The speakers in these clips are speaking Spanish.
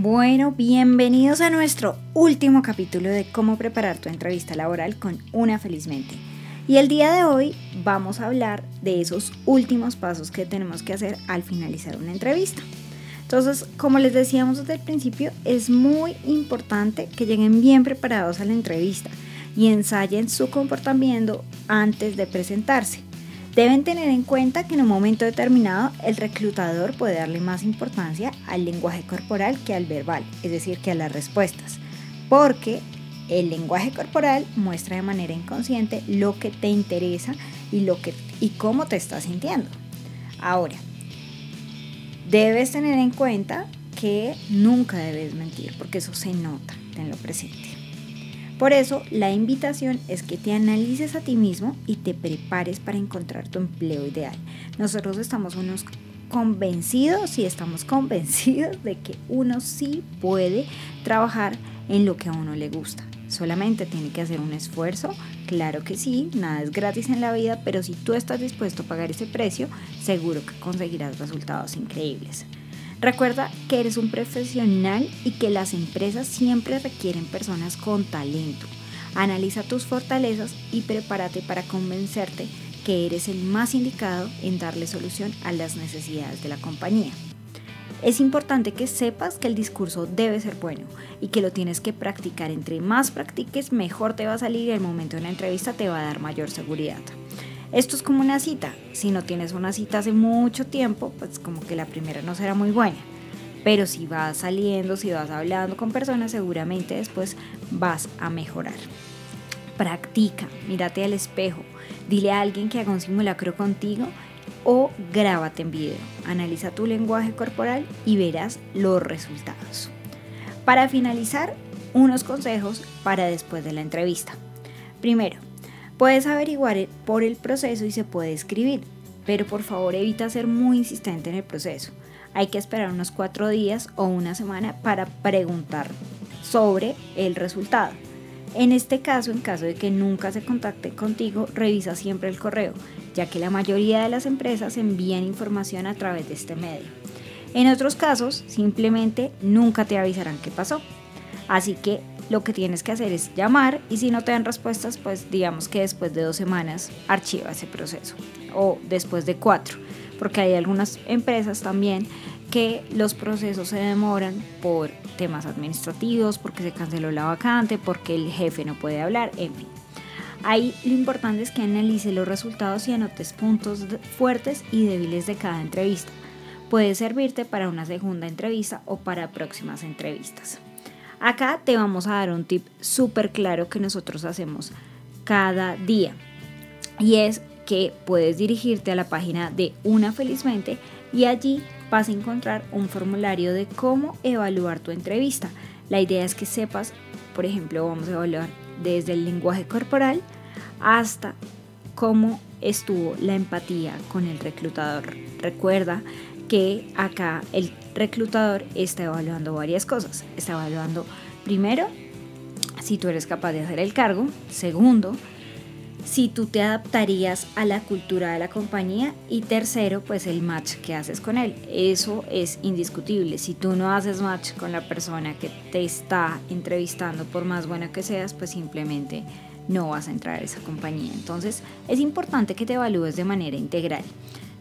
Bueno, bienvenidos a nuestro último capítulo de cómo preparar tu entrevista laboral con una felizmente. Y el día de hoy vamos a hablar de esos últimos pasos que tenemos que hacer al finalizar una entrevista. Entonces, como les decíamos desde el principio, es muy importante que lleguen bien preparados a la entrevista y ensayen su comportamiento antes de presentarse. Deben tener en cuenta que en un momento determinado el reclutador puede darle más importancia al lenguaje corporal que al verbal, es decir, que a las respuestas, porque el lenguaje corporal muestra de manera inconsciente lo que te interesa y, lo que, y cómo te estás sintiendo. Ahora, debes tener en cuenta que nunca debes mentir, porque eso se nota, tenlo presente. Por eso, la invitación es que te analices a ti mismo y te prepares para encontrar tu empleo ideal. Nosotros estamos unos convencidos y estamos convencidos de que uno sí puede trabajar en lo que a uno le gusta. Solamente tiene que hacer un esfuerzo, claro que sí, nada es gratis en la vida, pero si tú estás dispuesto a pagar ese precio, seguro que conseguirás resultados increíbles. Recuerda que eres un profesional y que las empresas siempre requieren personas con talento. Analiza tus fortalezas y prepárate para convencerte que eres el más indicado en darle solución a las necesidades de la compañía. Es importante que sepas que el discurso debe ser bueno y que lo tienes que practicar. Entre más practiques, mejor te va a salir y el momento de la entrevista te va a dar mayor seguridad. Esto es como una cita. Si no tienes una cita hace mucho tiempo, pues como que la primera no será muy buena. Pero si vas saliendo, si vas hablando con personas, seguramente después vas a mejorar. Practica, mírate al espejo, dile a alguien que haga un simulacro contigo o grábate en video. Analiza tu lenguaje corporal y verás los resultados. Para finalizar, unos consejos para después de la entrevista. Primero, Puedes averiguar por el proceso y se puede escribir, pero por favor evita ser muy insistente en el proceso. Hay que esperar unos cuatro días o una semana para preguntar sobre el resultado. En este caso, en caso de que nunca se contacte contigo, revisa siempre el correo, ya que la mayoría de las empresas envían información a través de este medio. En otros casos, simplemente nunca te avisarán qué pasó. Así que lo que tienes que hacer es llamar y si no te dan respuestas, pues digamos que después de dos semanas archiva ese proceso o después de cuatro, porque hay algunas empresas también que los procesos se demoran por temas administrativos, porque se canceló la vacante, porque el jefe no puede hablar, en fin. Ahí lo importante es que analice los resultados y anotes puntos fuertes y débiles de cada entrevista. Puede servirte para una segunda entrevista o para próximas entrevistas. Acá te vamos a dar un tip súper claro que nosotros hacemos cada día. Y es que puedes dirigirte a la página de Una Felizmente y allí vas a encontrar un formulario de cómo evaluar tu entrevista. La idea es que sepas, por ejemplo, vamos a evaluar desde el lenguaje corporal hasta cómo estuvo la empatía con el reclutador. Recuerda que acá el reclutador está evaluando varias cosas. Está evaluando primero si tú eres capaz de hacer el cargo. Segundo, si tú te adaptarías a la cultura de la compañía. Y tercero, pues el match que haces con él. Eso es indiscutible. Si tú no haces match con la persona que te está entrevistando, por más buena que seas, pues simplemente no vas a entrar a esa compañía. Entonces es importante que te evalúes de manera integral.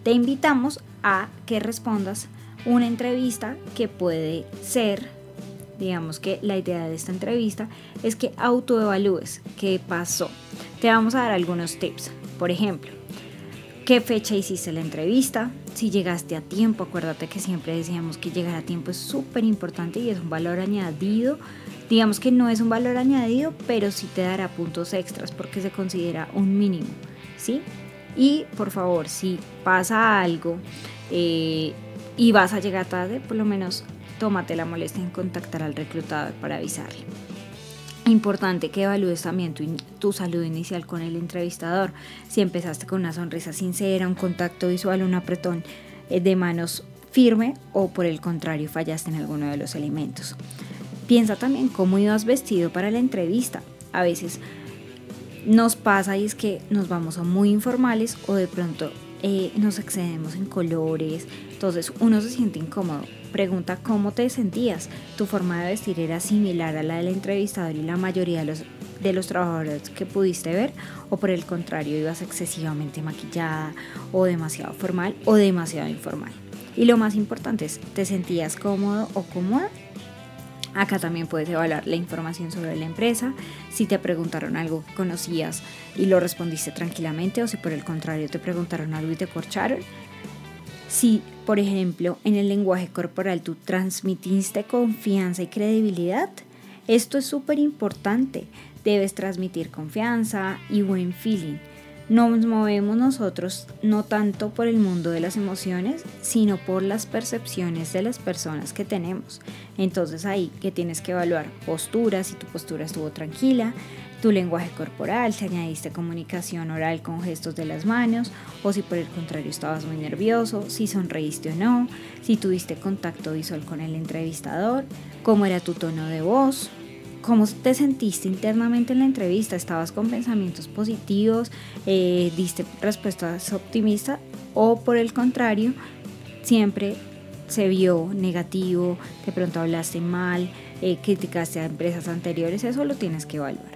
Te invitamos a que respondas una entrevista que puede ser, digamos que la idea de esta entrevista es que autoevalúes qué pasó. Te vamos a dar algunos tips. Por ejemplo, qué fecha hiciste la entrevista, si llegaste a tiempo, acuérdate que siempre decíamos que llegar a tiempo es súper importante y es un valor añadido. Digamos que no es un valor añadido, pero sí te dará puntos extras porque se considera un mínimo, ¿sí? Y por favor, si pasa algo, eh, y vas a llegar tarde, por lo menos tómate la molestia en contactar al reclutador para avisarle. Importante que evalúes también tu, tu, salud inicial con el entrevistador. Si empezaste con una sonrisa sincera, un contacto visual, un apretón eh, de manos firme o por el contrario fallaste en alguno de los elementos. Piensa también cómo ibas vestido para la entrevista. A veces nos pasa y es que nos vamos a muy informales o de pronto eh, nos excedemos en colores, entonces uno se siente incómodo. Pregunta cómo te sentías. ¿Tu forma de vestir era similar a la del entrevistador y la mayoría de los, de los trabajadores que pudiste ver? ¿O por el contrario ibas excesivamente maquillada o demasiado formal o demasiado informal? Y lo más importante es, ¿te sentías cómodo o cómoda? Acá también puedes evaluar la información sobre la empresa, si te preguntaron algo que conocías y lo respondiste tranquilamente o si por el contrario te preguntaron algo y te corcharon. Si, por ejemplo, en el lenguaje corporal tú transmitiste confianza y credibilidad, esto es súper importante. Debes transmitir confianza y buen feeling nos movemos nosotros no tanto por el mundo de las emociones, sino por las percepciones de las personas que tenemos. Entonces ahí que tienes que evaluar postura, si tu postura estuvo tranquila, tu lenguaje corporal, si añadiste comunicación oral con gestos de las manos, o si por el contrario estabas muy nervioso, si sonreíste o no, si tuviste contacto visual con el entrevistador, cómo era tu tono de voz, ¿Cómo te sentiste internamente en la entrevista? ¿Estabas con pensamientos positivos? Eh, ¿Diste respuestas optimistas? ¿O por el contrario, siempre se vio negativo, de pronto hablaste mal, eh, criticaste a empresas anteriores? Eso lo tienes que evaluar.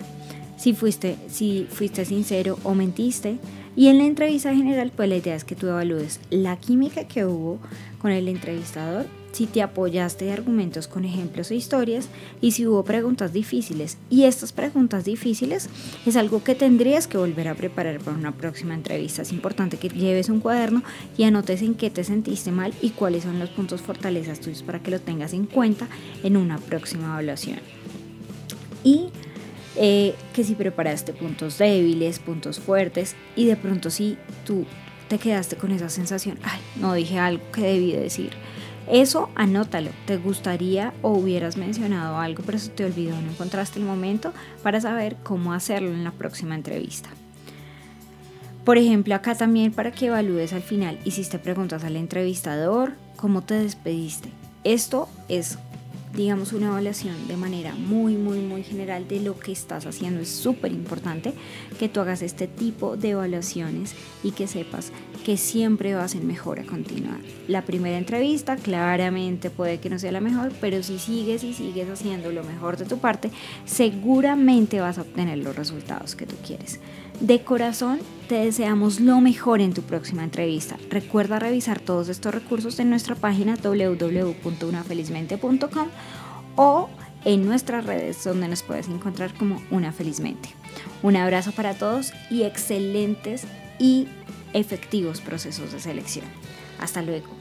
Si fuiste, si fuiste sincero o mentiste. Y en la entrevista general, pues la idea es que tú evalúes la química que hubo con el entrevistador si te apoyaste de argumentos con ejemplos e historias y si hubo preguntas difíciles. Y estas preguntas difíciles es algo que tendrías que volver a preparar para una próxima entrevista. Es importante que lleves un cuaderno y anotes en qué te sentiste mal y cuáles son los puntos fortalezas tuyos para que lo tengas en cuenta en una próxima evaluación. Y eh, que si preparaste puntos débiles, puntos fuertes y de pronto si tú te quedaste con esa sensación, ay, no dije algo que debí decir eso anótalo. ¿Te gustaría o hubieras mencionado algo, pero se te olvidó, no encontraste el momento para saber cómo hacerlo en la próxima entrevista? Por ejemplo, acá también para que evalúes al final, hiciste preguntas al entrevistador, cómo te despediste. Esto es digamos, una evaluación de manera muy, muy, muy general de lo que estás haciendo. Es súper importante que tú hagas este tipo de evaluaciones y que sepas que siempre vas en mejora continua. La primera entrevista claramente puede que no sea la mejor, pero si sigues y sigues haciendo lo mejor de tu parte, seguramente vas a obtener los resultados que tú quieres. De corazón, te deseamos lo mejor en tu próxima entrevista. Recuerda revisar todos estos recursos en nuestra página www.unafelizmente.com o en nuestras redes donde nos puedes encontrar como Una Felizmente. Un abrazo para todos y excelentes y efectivos procesos de selección. Hasta luego.